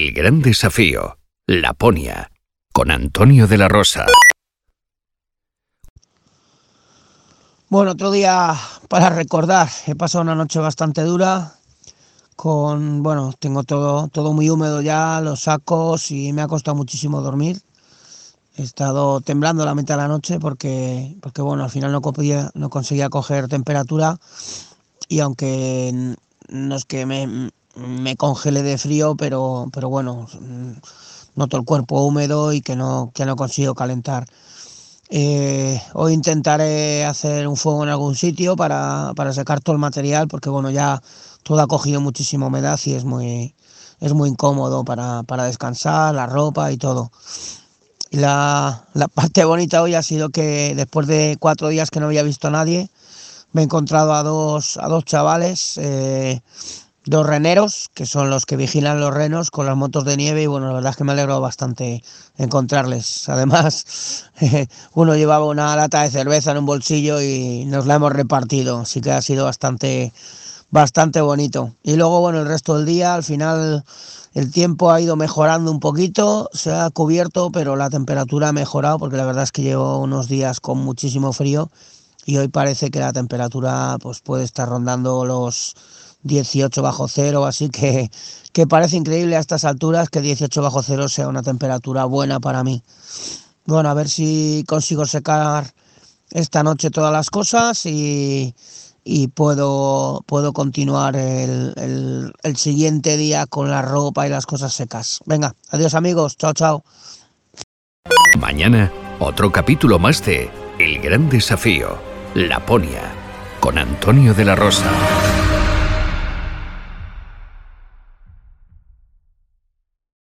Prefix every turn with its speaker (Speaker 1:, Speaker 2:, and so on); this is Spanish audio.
Speaker 1: El gran desafío, Laponia, con Antonio de la Rosa.
Speaker 2: Bueno, otro día para recordar. He pasado una noche bastante dura. Con, bueno, tengo todo, todo muy húmedo ya, los sacos y me ha costado muchísimo dormir. He estado temblando la mitad de la noche porque, porque bueno, al final no, no conseguía coger temperatura y aunque no es que me, me congele de frío, pero, pero bueno, noto el cuerpo húmedo y que no, que no consigo calentar. Eh, hoy intentaré hacer un fuego en algún sitio para, para, secar todo el material porque bueno ya todo ha cogido muchísima humedad y es muy, es muy incómodo para, para descansar, la ropa y todo. La, la, parte bonita hoy ha sido que después de cuatro días que no había visto a nadie, me he encontrado a dos, a dos chavales. Eh, dos reneros, que son los que vigilan los renos con las motos de nieve y bueno, la verdad es que me alegro bastante encontrarles. Además, uno llevaba una lata de cerveza en un bolsillo y nos la hemos repartido, así que ha sido bastante, bastante bonito. Y luego, bueno, el resto del día, al final el tiempo ha ido mejorando un poquito, se ha cubierto, pero la temperatura ha mejorado porque la verdad es que llevo unos días con muchísimo frío y hoy parece que la temperatura pues puede estar rondando los 18 bajo cero, así que, que parece increíble a estas alturas que 18 bajo cero sea una temperatura buena para mí. Bueno, a ver si consigo secar esta noche todas las cosas y, y puedo, puedo continuar el, el, el, siguiente día con la ropa y las cosas secas. Venga, adiós amigos, chao, chao.
Speaker 1: Mañana, otro capítulo más de El Gran Desafío, Laponia, con Antonio de la Rosa.